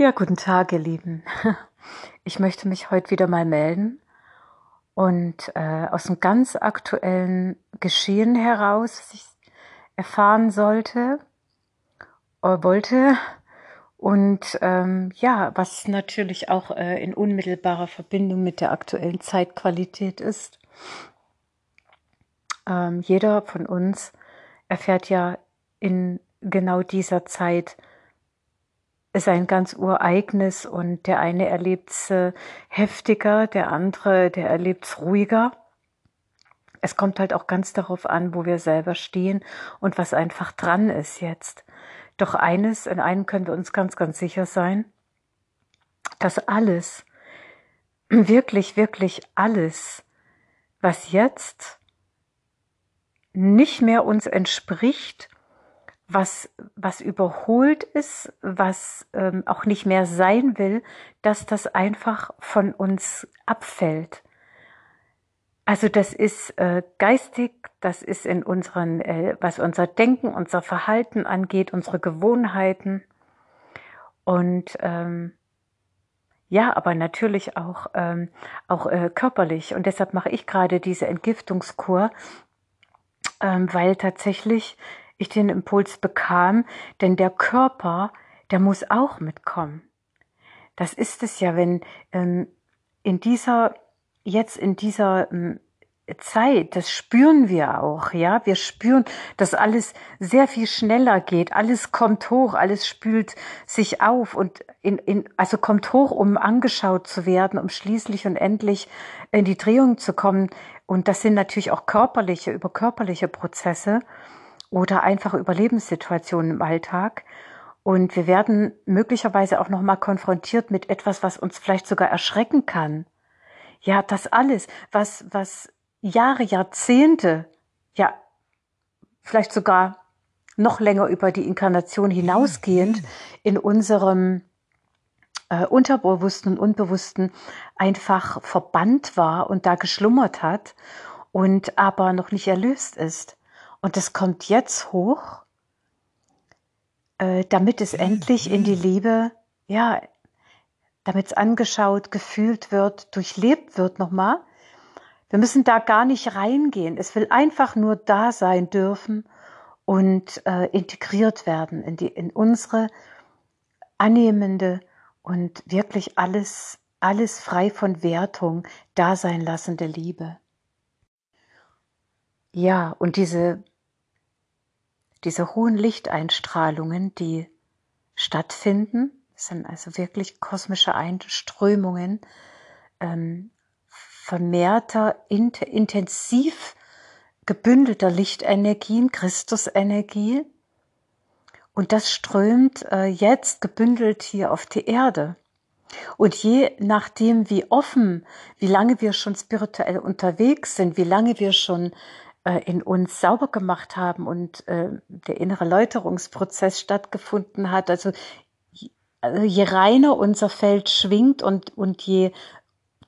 Ja, guten Tag, ihr Lieben. Ich möchte mich heute wieder mal melden und äh, aus einem ganz aktuellen Geschehen heraus, was ich erfahren sollte, äh, wollte und ähm, ja, was natürlich auch äh, in unmittelbarer Verbindung mit der aktuellen Zeitqualität ist. Ähm, jeder von uns erfährt ja in genau dieser Zeit, ist ein ganz ureignes und der eine erlebt es äh, heftiger, der andere, der erlebt es ruhiger. Es kommt halt auch ganz darauf an, wo wir selber stehen und was einfach dran ist jetzt. Doch eines, in einem können wir uns ganz, ganz sicher sein, dass alles, wirklich, wirklich alles, was jetzt nicht mehr uns entspricht, was, was überholt ist, was ähm, auch nicht mehr sein will, dass das einfach von uns abfällt. Also das ist äh, geistig, das ist in unseren, äh, was unser Denken, unser Verhalten angeht, unsere Gewohnheiten und ähm, ja, aber natürlich auch ähm, auch äh, körperlich. Und deshalb mache ich gerade diese Entgiftungskur, ähm, weil tatsächlich ich den Impuls bekam, denn der Körper, der muss auch mitkommen. Das ist es ja, wenn ähm, in dieser, jetzt in dieser ähm, Zeit, das spüren wir auch, ja. Wir spüren, dass alles sehr viel schneller geht. Alles kommt hoch, alles spült sich auf und in, in, also kommt hoch, um angeschaut zu werden, um schließlich und endlich in die Drehung zu kommen. Und das sind natürlich auch körperliche, über körperliche Prozesse oder einfach Überlebenssituationen im Alltag. Und wir werden möglicherweise auch nochmal konfrontiert mit etwas, was uns vielleicht sogar erschrecken kann. Ja, das alles, was, was Jahre, Jahrzehnte, ja, vielleicht sogar noch länger über die Inkarnation hinausgehend in unserem äh, Unterbewussten und Unbewussten einfach verbannt war und da geschlummert hat und aber noch nicht erlöst ist. Und das kommt jetzt hoch, äh, damit es endlich in die Liebe, ja, damit es angeschaut, gefühlt wird, durchlebt wird nochmal. Wir müssen da gar nicht reingehen. Es will einfach nur da sein dürfen und äh, integriert werden in, die, in unsere annehmende und wirklich alles, alles frei von Wertung da sein lassende Liebe. Ja, und diese diese hohen Lichteinstrahlungen, die stattfinden, sind also wirklich kosmische Einströmungen ähm, vermehrter, int intensiv gebündelter Lichtenergien, Christusenergie. Und das strömt äh, jetzt gebündelt hier auf die Erde. Und je nachdem, wie offen, wie lange wir schon spirituell unterwegs sind, wie lange wir schon in uns sauber gemacht haben und äh, der innere Läuterungsprozess stattgefunden hat. Also, also je reiner unser Feld schwingt und, und je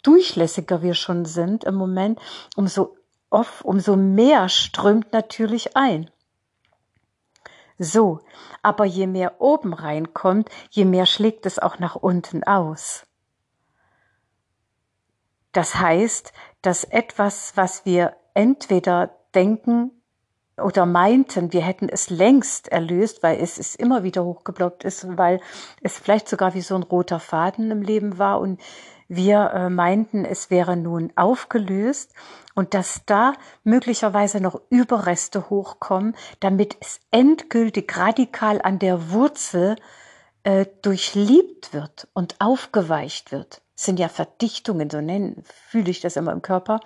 durchlässiger wir schon sind im Moment, umso oft, umso mehr strömt natürlich ein. So, aber je mehr oben reinkommt, je mehr schlägt es auch nach unten aus. Das heißt, dass etwas, was wir entweder denken oder meinten, wir hätten es längst erlöst, weil es ist immer wieder hochgeblockt ist, weil es vielleicht sogar wie so ein roter Faden im Leben war und wir äh, meinten, es wäre nun aufgelöst und dass da möglicherweise noch Überreste hochkommen, damit es endgültig radikal an der Wurzel äh, durchliebt wird und aufgeweicht wird. Das sind ja Verdichtungen, so nennen, fühle ich das immer im Körper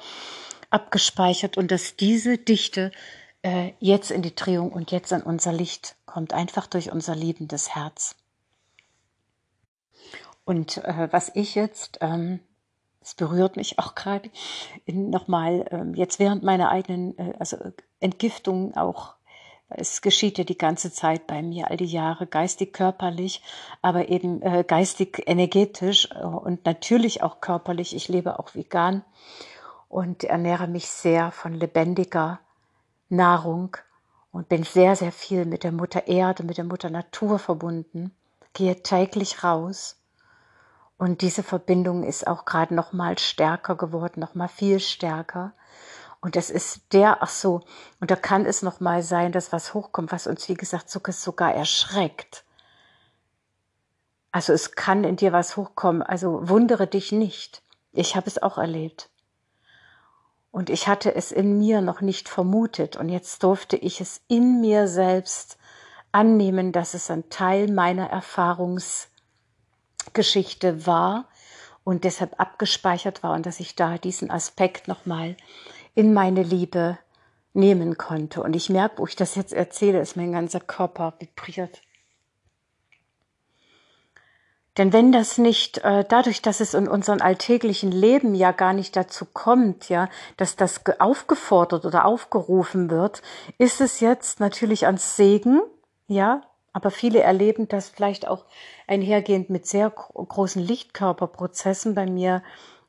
abgespeichert und dass diese Dichte äh, jetzt in die Drehung und jetzt an unser Licht kommt, einfach durch unser liebendes Herz. Und äh, was ich jetzt, ähm, es berührt mich auch gerade nochmal, ähm, jetzt während meiner eigenen äh, also Entgiftung auch es geschieht ja die ganze Zeit bei mir, all die Jahre, geistig, körperlich, aber eben äh, geistig, energetisch äh, und natürlich auch körperlich. Ich lebe auch vegan und ernähre mich sehr von lebendiger Nahrung und bin sehr, sehr viel mit der Mutter Erde, mit der Mutter Natur verbunden. gehe täglich raus und diese Verbindung ist auch gerade noch mal stärker geworden, noch mal viel stärker. Und das ist der, ach so, und da kann es noch mal sein, dass was hochkommt, was uns, wie gesagt, sogar erschreckt. Also es kann in dir was hochkommen, also wundere dich nicht. Ich habe es auch erlebt. Und ich hatte es in mir noch nicht vermutet und jetzt durfte ich es in mir selbst annehmen, dass es ein Teil meiner Erfahrungsgeschichte war und deshalb abgespeichert war und dass ich da diesen Aspekt nochmal in meine Liebe nehmen konnte. Und ich merke, wo ich das jetzt erzähle, ist mein ganzer Körper vibriert. Denn wenn das nicht, äh, dadurch, dass es in unserem alltäglichen Leben ja gar nicht dazu kommt, ja, dass das aufgefordert oder aufgerufen wird, ist es jetzt natürlich ans Segen, ja, aber viele erleben das vielleicht auch einhergehend mit sehr großen Lichtkörperprozessen. Bei mir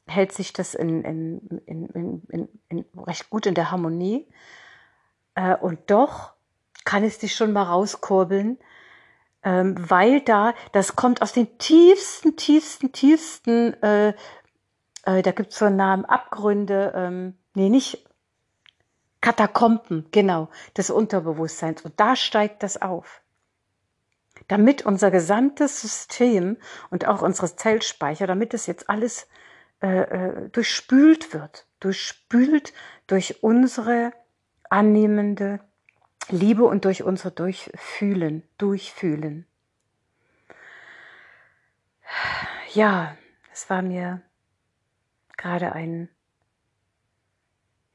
hält sich das in, in, in, in, in recht gut in der Harmonie. Äh, und doch kann es dich schon mal rauskurbeln, ähm, weil da, das kommt aus den tiefsten, tiefsten, tiefsten, äh, äh, da gibt es so einen Namen, Abgründe, ähm, nee, nicht Katakomben, genau, des Unterbewusstseins. Und da steigt das auf. Damit unser gesamtes System und auch unsere Zellspeicher, damit es jetzt alles äh, äh, durchspült wird, durchspült durch unsere annehmende Liebe und durch unser Durchfühlen, Durchfühlen. Ja, es war mir gerade ein,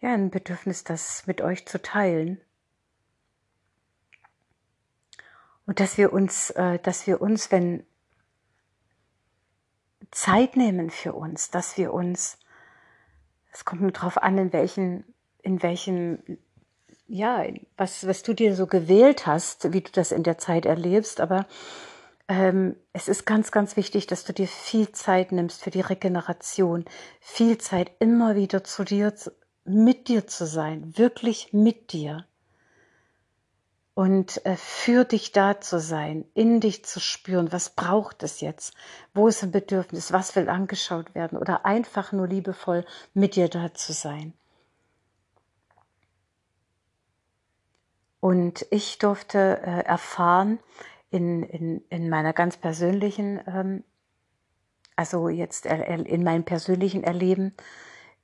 ja, ein Bedürfnis, das mit euch zu teilen. Und dass wir uns, äh, dass wir uns, wenn Zeit nehmen für uns, dass wir uns, es kommt nur darauf an, in welchen, in welchem ja, was, was du dir so gewählt hast, wie du das in der Zeit erlebst, aber ähm, es ist ganz, ganz wichtig, dass du dir viel Zeit nimmst für die Regeneration, viel Zeit immer wieder zu dir, mit dir zu sein, wirklich mit dir. Und äh, für dich da zu sein, in dich zu spüren, was braucht es jetzt, wo ist ein Bedürfnis, was will angeschaut werden oder einfach nur liebevoll mit dir da zu sein. Und ich durfte äh, erfahren in, in, in meiner ganz persönlichen, ähm, also jetzt in meinem persönlichen Erleben,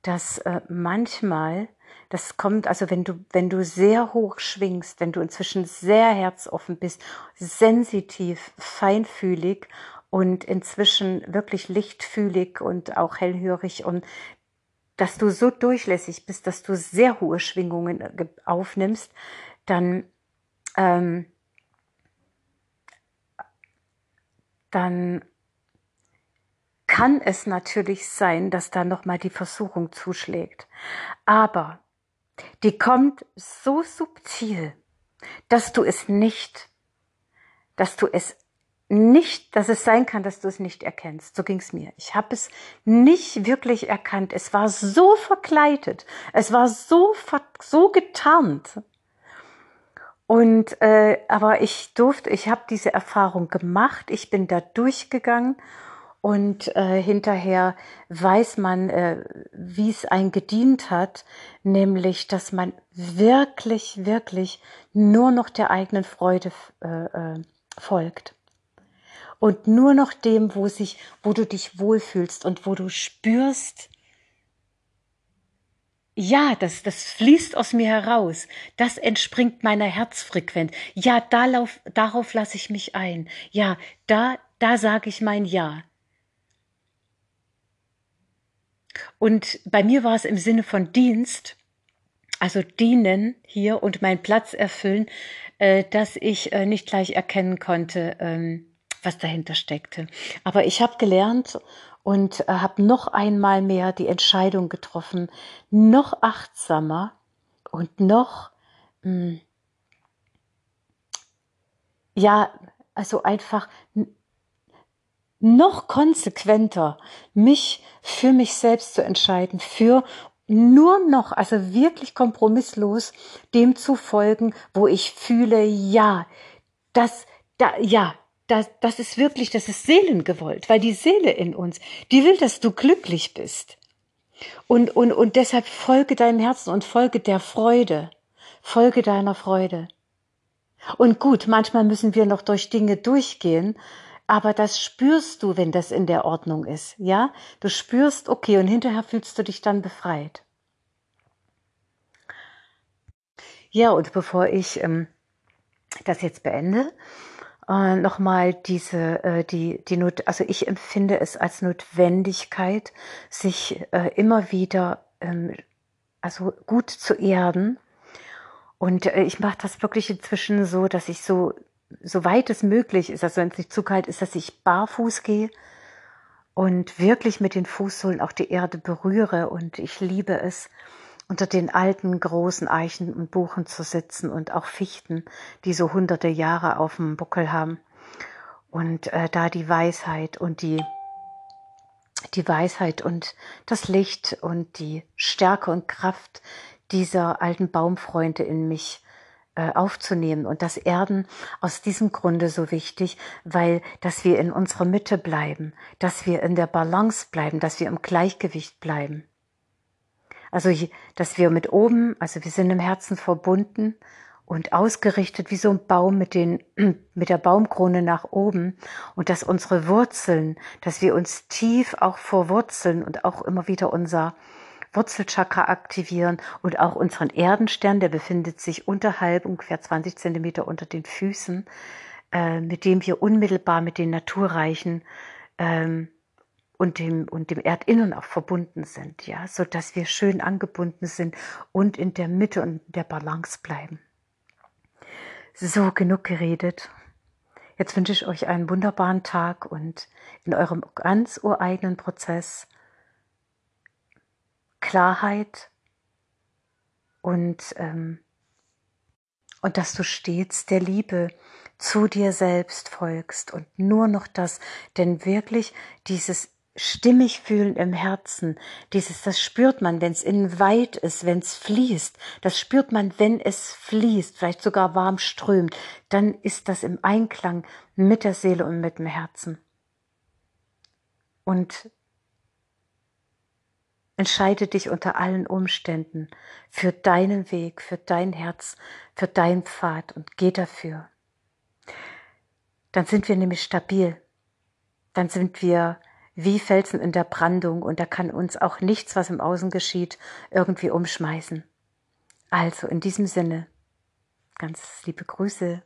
dass äh, manchmal, das kommt, also wenn du, wenn du sehr hoch schwingst, wenn du inzwischen sehr herzoffen bist, sensitiv, feinfühlig und inzwischen wirklich lichtfühlig und auch hellhörig und dass du so durchlässig bist, dass du sehr hohe Schwingungen äh, aufnimmst, dann, ähm, dann kann es natürlich sein, dass da nochmal die Versuchung zuschlägt. Aber die kommt so subtil, dass du es nicht, dass du es nicht, dass es sein kann, dass du es nicht erkennst. So ging es mir. Ich habe es nicht wirklich erkannt. Es war so verkleidet. Es war so, so getarnt. Und äh, aber ich durfte, ich habe diese Erfahrung gemacht, ich bin da durchgegangen und äh, hinterher weiß man, äh, wie es ein gedient hat, nämlich, dass man wirklich, wirklich nur noch der eigenen Freude äh, äh, folgt. Und nur noch dem, wo sich, wo du dich wohlfühlst und wo du spürst, ja, das, das fließt aus mir heraus. Das entspringt meiner Herzfrequenz. Ja, darauf, darauf lasse ich mich ein. Ja, da, da sage ich mein Ja. Und bei mir war es im Sinne von Dienst, also dienen hier und meinen Platz erfüllen, äh, dass ich äh, nicht gleich erkennen konnte, ähm, was dahinter steckte. Aber ich habe gelernt und äh, habe noch einmal mehr die Entscheidung getroffen, noch achtsamer und noch, mh, hm, ja, also einfach noch konsequenter mich für mich selbst zu entscheiden, für nur noch, also wirklich kompromisslos dem zu folgen, wo ich fühle, ja, das, da, ja, das, das ist wirklich, das ist seelengewollt, weil die Seele in uns, die will, dass du glücklich bist. Und, und, und deshalb folge deinem Herzen und folge der Freude. Folge deiner Freude. Und gut, manchmal müssen wir noch durch Dinge durchgehen, aber das spürst du, wenn das in der Ordnung ist, ja? Du spürst, okay, und hinterher fühlst du dich dann befreit. Ja, und bevor ich ähm, das jetzt beende, äh, nochmal diese, äh, die, die Not, also ich empfinde es als Notwendigkeit, sich äh, immer wieder, ähm, also gut zu erden. Und äh, ich mache das wirklich inzwischen so, dass ich so, so weit es möglich ist, also wenn es nicht zu kalt ist, dass ich barfuß gehe und wirklich mit den Fußsohlen auch die Erde berühre. Und ich liebe es, unter den alten großen Eichen und Buchen zu sitzen und auch Fichten, die so hunderte Jahre auf dem Buckel haben. Und äh, da die Weisheit und die, die Weisheit und das Licht und die Stärke und Kraft dieser alten Baumfreunde in mich äh, aufzunehmen. Und das Erden aus diesem Grunde so wichtig, weil, dass wir in unserer Mitte bleiben, dass wir in der Balance bleiben, dass wir im Gleichgewicht bleiben. Also, dass wir mit oben, also wir sind im Herzen verbunden und ausgerichtet wie so ein Baum mit den, mit der Baumkrone nach oben. Und dass unsere Wurzeln, dass wir uns tief auch verwurzeln und auch immer wieder unser Wurzelchakra aktivieren und auch unseren Erdenstern, der befindet sich unterhalb ungefähr 20 Zentimeter unter den Füßen, äh, mit dem wir unmittelbar mit den naturreichen ähm, und dem, und dem Erdinnern auch verbunden sind, ja, so dass wir schön angebunden sind und in der Mitte und der Balance bleiben. So, genug geredet. Jetzt wünsche ich euch einen wunderbaren Tag und in eurem ganz ureigenen Prozess Klarheit und, ähm, und dass du stets der Liebe zu dir selbst folgst und nur noch das, denn wirklich dieses stimmig fühlen im Herzen. Dieses, das spürt man, wenn es innen weit ist, wenn es fließt. Das spürt man, wenn es fließt, vielleicht sogar warm strömt. Dann ist das im Einklang mit der Seele und mit dem Herzen. Und entscheide dich unter allen Umständen für deinen Weg, für dein Herz, für dein Pfad und geh dafür. Dann sind wir nämlich stabil. Dann sind wir wie Felsen in der Brandung und da kann uns auch nichts, was im Außen geschieht, irgendwie umschmeißen. Also in diesem Sinne, ganz liebe Grüße.